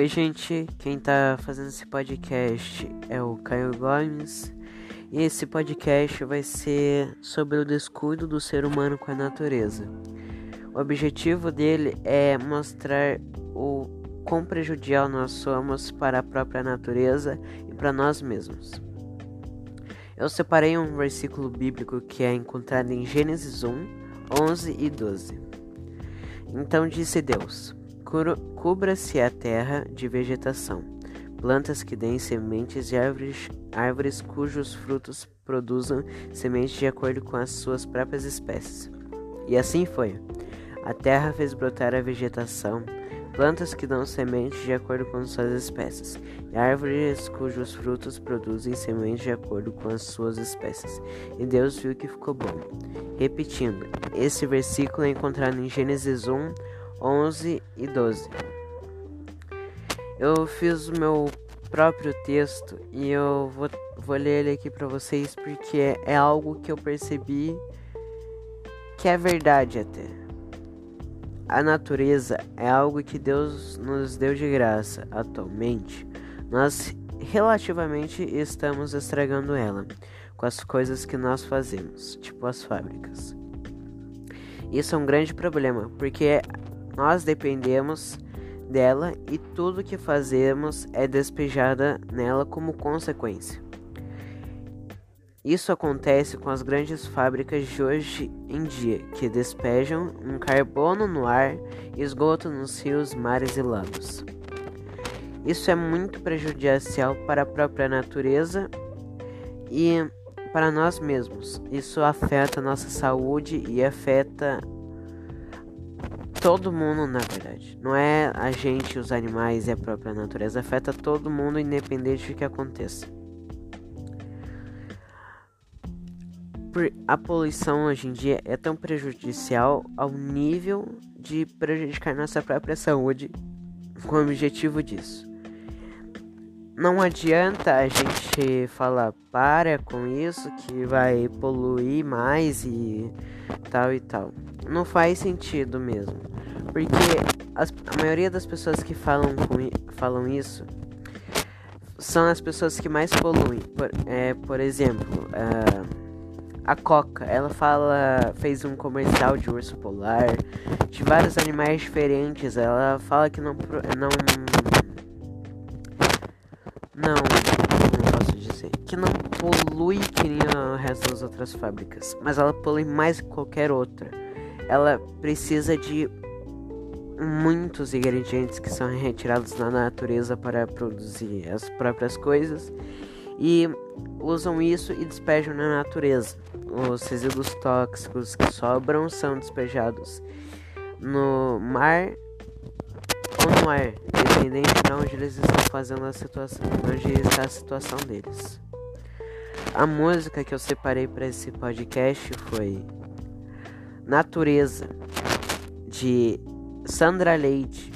Oi, gente. Quem tá fazendo esse podcast é o Caio Gomes. E esse podcast vai ser sobre o descuido do ser humano com a natureza. O objetivo dele é mostrar o quão prejudicial nós somos para a própria natureza e para nós mesmos. Eu separei um versículo bíblico que é encontrado em Gênesis 1, 11 e 12. Então disse Deus: Cubra-se a terra de vegetação, plantas que deem sementes e árvores, árvores cujos frutos produzam sementes de acordo com as suas próprias espécies. E assim foi. A terra fez brotar a vegetação, plantas que dão sementes de acordo com suas espécies, e árvores cujos frutos produzem sementes de acordo com as suas espécies. E Deus viu que ficou bom. Repetindo, esse versículo é encontrado em Gênesis 1, 11 e 12. Eu fiz o meu próprio texto e eu vou, vou ler ele aqui para vocês porque é, é algo que eu percebi que é verdade até. A natureza é algo que Deus nos deu de graça. Atualmente, nós relativamente estamos estragando ela com as coisas que nós fazemos, tipo as fábricas. Isso é um grande problema, porque nós dependemos dela e tudo que fazemos é despejada nela como consequência. Isso acontece com as grandes fábricas de hoje em dia, que despejam um carbono no ar e esgoto nos rios, mares e lagos. Isso é muito prejudicial para a própria natureza e para nós mesmos. Isso afeta nossa saúde e afeta todo mundo, na verdade. Não é a gente, os animais e a própria natureza. Afeta todo mundo, independente do que aconteça. A poluição hoje em dia é tão prejudicial ao nível de prejudicar nossa própria saúde com o objetivo disso. Não adianta a gente falar para com isso que vai poluir mais e tal e tal. Não faz sentido mesmo. Porque as, a maioria das pessoas que falam, com, falam isso são as pessoas que mais poluem. Por, é, por exemplo, uh, a Coca, ela fala, fez um comercial de urso polar, de vários animais diferentes. Ela fala que não, não não, não posso dizer. Que não polui que nem o resto das outras fábricas. Mas ela polui mais que qualquer outra. Ela precisa de muitos ingredientes que são retirados da natureza para produzir as próprias coisas. E usam isso e despejam na natureza. Os resíduos tóxicos que sobram são despejados no mar no ar, dependente de onde eles estão fazendo a situação, onde está a situação deles. A música que eu separei para esse podcast foi Natureza de Sandra Leite